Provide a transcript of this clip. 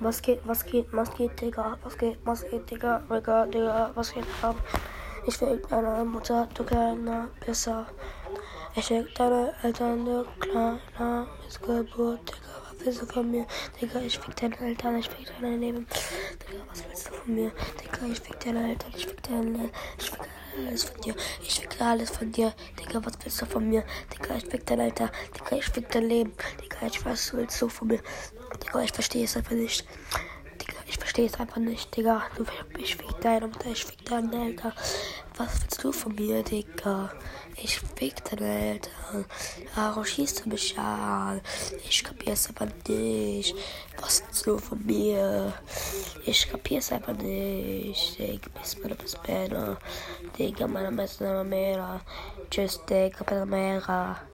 Was geht, was geht, was geht, Digga? Was geht, was geht, Digga? Digga, Digga, was geht ab? Ich will deine Mutter, du kleiner Pisser. Ich will deine Eltern, du kleiner Missgeburt, Digga. Was willst du von mir? Digga, ich fick deine Eltern, ich fick deine Leben. Digga, was willst du von mir? Digga, ich fick deine Eltern, ich fick deine, ich fick alles von dir. Ich fick alles von dir. Digga, was willst du von mir? Digga, ich fick dein Alter. Digga, ich fick dein Leben. Digga, ich was willst du von mir? Digga, ich verstehe es einfach nicht. Digga, ich verstehe es einfach nicht, Digga. Du, ich fick deine Mutter, ich fick deine Eltern. Was willst du von mir, Digga? Ich fick deine Eltern. Warum schießt du mich an? Ich kapier's aber nicht. Was willst du von mir? Ich kapier's einfach nicht. Digga, bis meine bis Digga, meine Messer, Tschüss, Digga, Panamera.